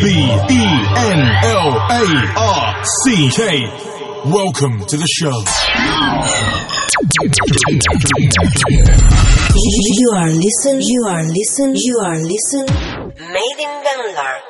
B-E-N-L-A-R-C-K. Welcome to the show. You are listening, you are listening, you are listening. Made in Denmark.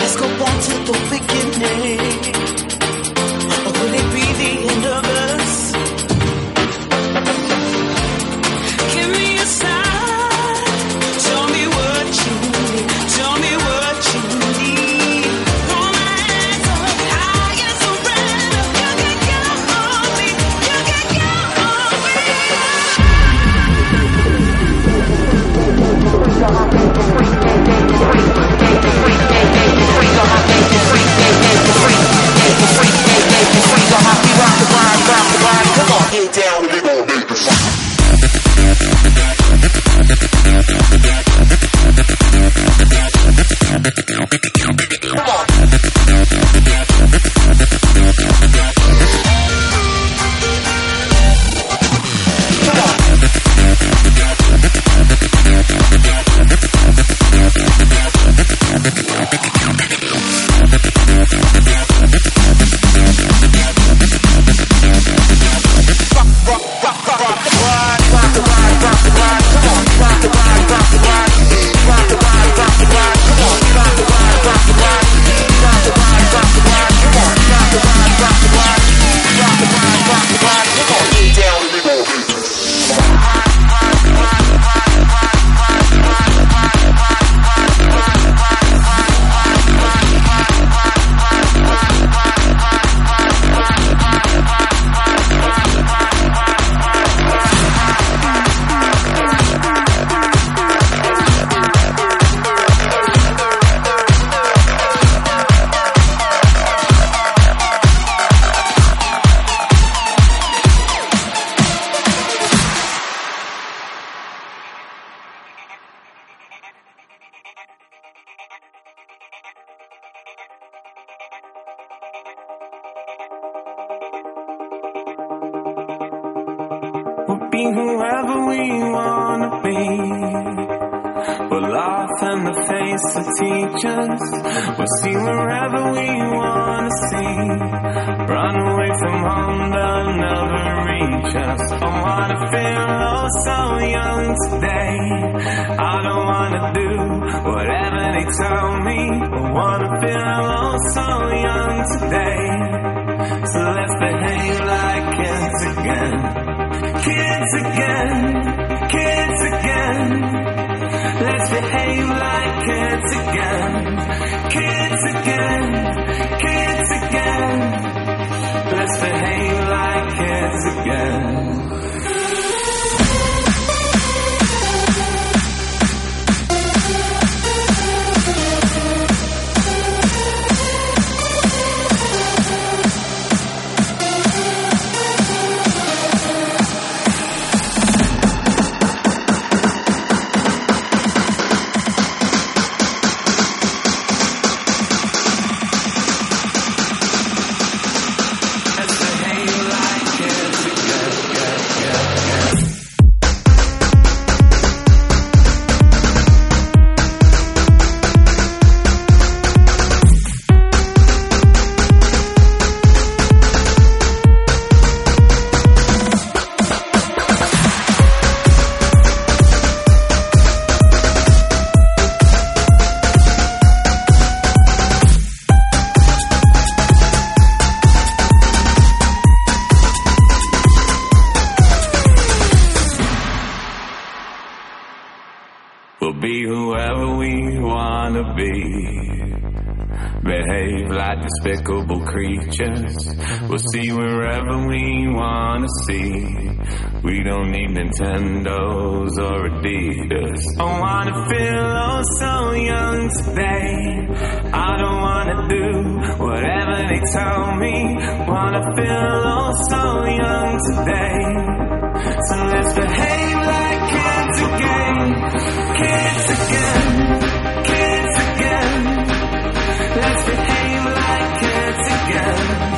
Let's go back to the beginning. See wherever we wanna see. Run away from home, they'll never reach us. I wanna feel oh so young today. I don't wanna do whatever they tell me. I wanna feel oh so young today. So let's behave like kids again. Kids again, kids again. Behave like kids again. Kids again, kids again. Let's behave like kids again. Behave like despicable creatures. We'll see wherever we wanna see. We don't need Nintendos or Adidas. I wanna feel oh so young today. I don't wanna do whatever they tell me. Wanna feel oh so young today. So let's behave like kids again. Kids again. Kids. Behave like kids again.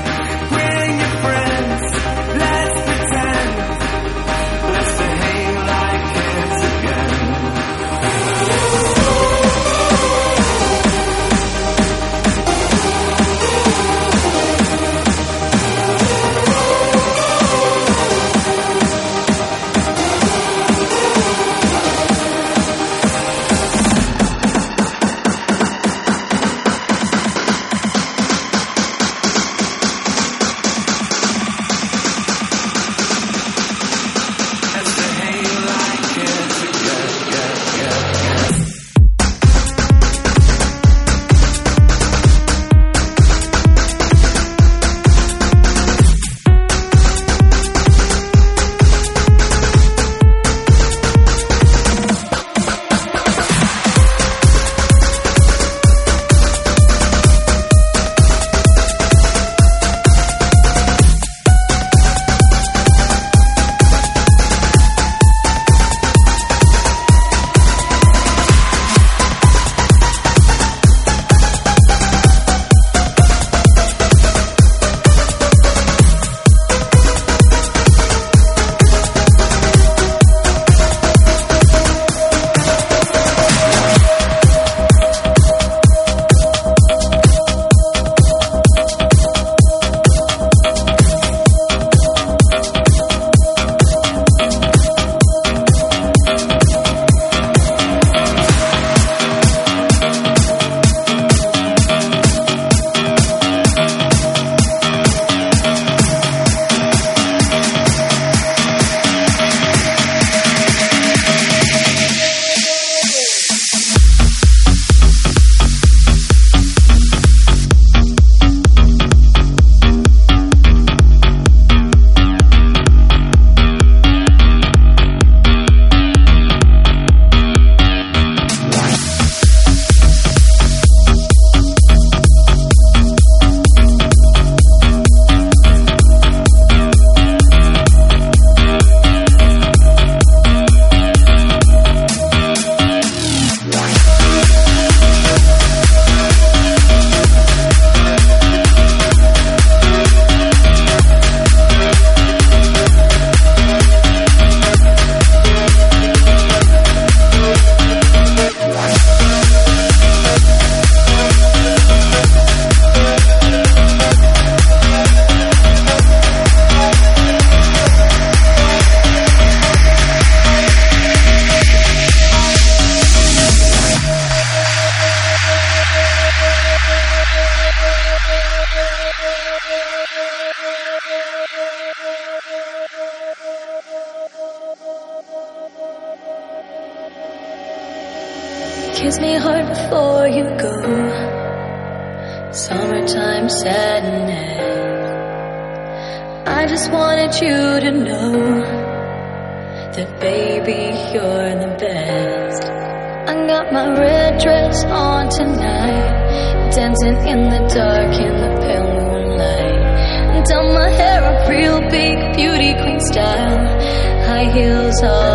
High heels